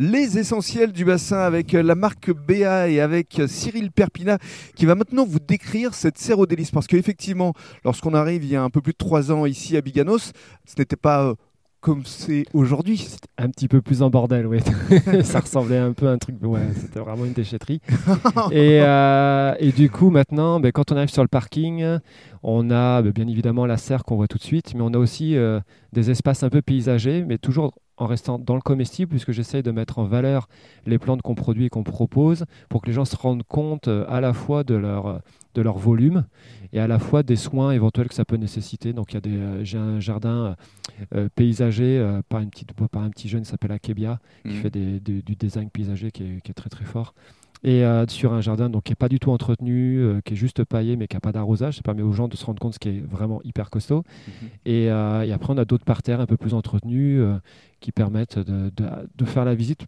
les essentiels du bassin avec la marque Béa et avec Cyril Perpina qui va maintenant vous décrire cette serre au délice. Parce qu'effectivement, lorsqu'on arrive il y a un peu plus de trois ans ici à Biganos, ce n'était pas euh, comme c'est aujourd'hui. Un petit peu plus en bordel, oui. ça ressemblait un peu à un truc, ouais, c'était vraiment une déchetterie. et, euh, et, du coup, maintenant, ben, quand on arrive sur le parking, on a ben, bien évidemment la serre qu'on voit tout de suite, mais on a aussi euh, des espaces un peu paysagers, mais toujours en restant dans le comestible, puisque j'essaye de mettre en valeur les plantes qu'on produit et qu'on propose, pour que les gens se rendent compte euh, à la fois de leur, de leur volume et à la fois des soins éventuels que ça peut nécessiter. Donc, il y a des, euh, j'ai un jardin euh, paysager par, une petite, par un petit jeune qui s'appelle Akebia, qui mmh. fait des, du design paysager qui est, qui est très très fort et sur un jardin donc, qui n'est pas du tout entretenu, qui est juste paillé mais qui n'a pas d'arrosage. Ça permet aux gens de se rendre compte ce qui est vraiment hyper costaud. Mmh. Et, et, après, on a d'autres parterres un peu plus entretenus qui permettent de, de, faire la visite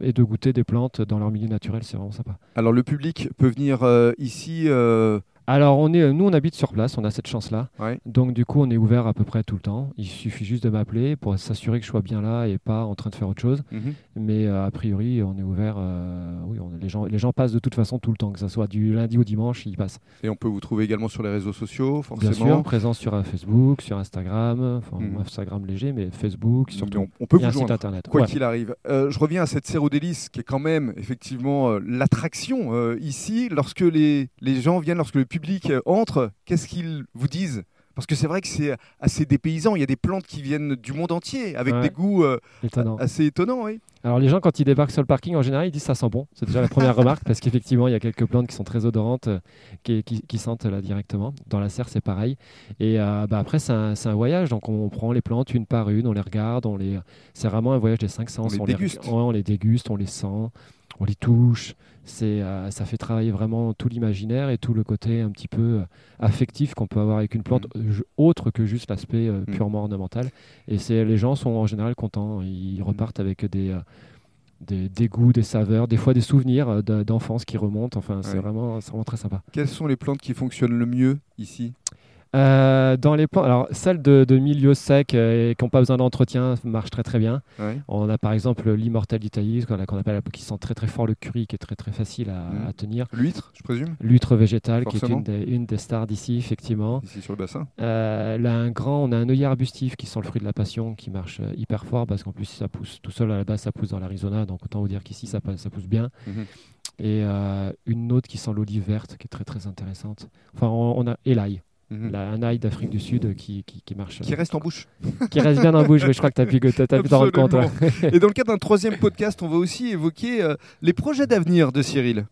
et de goûter des plantes dans leur milieu naturel. C'est vraiment sympa. Alors le public peut venir euh, ici euh, alors, on est, nous, on habite sur place, on a cette chance-là. Donc, du coup, on est ouvert à peu près tout le temps. Il suffit juste de m'appeler pour s'assurer que je sois bien là et pas en train de faire autre chose. Mhm. Mais euh, a priori, on est ouvert. Euh, oui, les, gens, les gens passent de toute façon tout le temps, que ce soit du lundi au dimanche, ils passent. Et on peut vous trouver également sur les réseaux sociaux, forcément Bien sûr, présent sur euh, Facebook, sur Instagram, enfin, mhm. Instagram léger, mais Facebook, sur on, on, peut vous joindre, internet. Quoi qu'il arrive. je reviens à cette Cérodélice qui est quand même, effectivement, l'attraction ici. Lorsque les, les gens viennent, lorsque le public entre, qu'est-ce qu'ils vous disent? Parce que c'est vrai que c'est assez dépaysant. Il y a des plantes qui viennent du monde entier avec des goûts euh, assez étonnants. Oui. Alors les gens quand ils débarquent sur le parking en général ils disent ça sent bon. C'est déjà la première remarque parce qu'effectivement il y a quelques plantes qui sont très odorantes euh, qui, qui, sentent là directement. Dans la serre c'est pareil. Et euh, bah, après c'est un, un, voyage donc on prend les plantes une par une, on les regarde, on les... c'est vraiment un voyage des cinq sens. On les déguste. on les déguste, on les sent on les touche. C'est, euh, ça fait travailler vraiment tout l'imaginaire et tout le côté un petit peu euh, affectif qu'on peut avoir avec une plante, mm. autre que juste l'aspect euh, mm. purement ornemental. Et c'est, les gens sont en général contents. Ils mm. repartent avec des, des, goûts, des saveurs, des fois des souvenirs d'enfance qui remontent. Enfin, c'est, vraiment, c'est vraiment très sympa. Quelles sont les plantes qui fonctionnent le mieux ici? Euh, dans les plantes, alors celles de, de milieu sec euh, et qui n'ont pas besoin d'entretien marchent très très bien. On a par exemple l'immortel d'Italie, qu'on appelle qui sent très très fort le curry, qui est très très facile à, mmh. tenir. L'huître, je présume? L'huître végétale, qui est une des, une des stars d'ici effectivement. Ici sur le bassin. Euh, là, un grand, on a un œillet arbustif qui sent le fruit de la passion, qui marche euh, hyper fort parce qu'en plus ça pousse tout seul à la base, ça pousse dans l'Arizona, donc autant vous dire qu'ici ça, ça pousse bien. Mmh. Et une autre qui sent l'olive verte, qui est très très intéressante. Enfin, on, on a et l'ail. Mhm. un ail d'Afrique du Sud qui, qui, marche. Qui reste en bouche. qui reste bien en bouche, je crois que tu as pu, t'en rendre compte. Et dans le cadre d'un troisième podcast, on va aussi évoquer euh, les projets d'avenir de Cyril.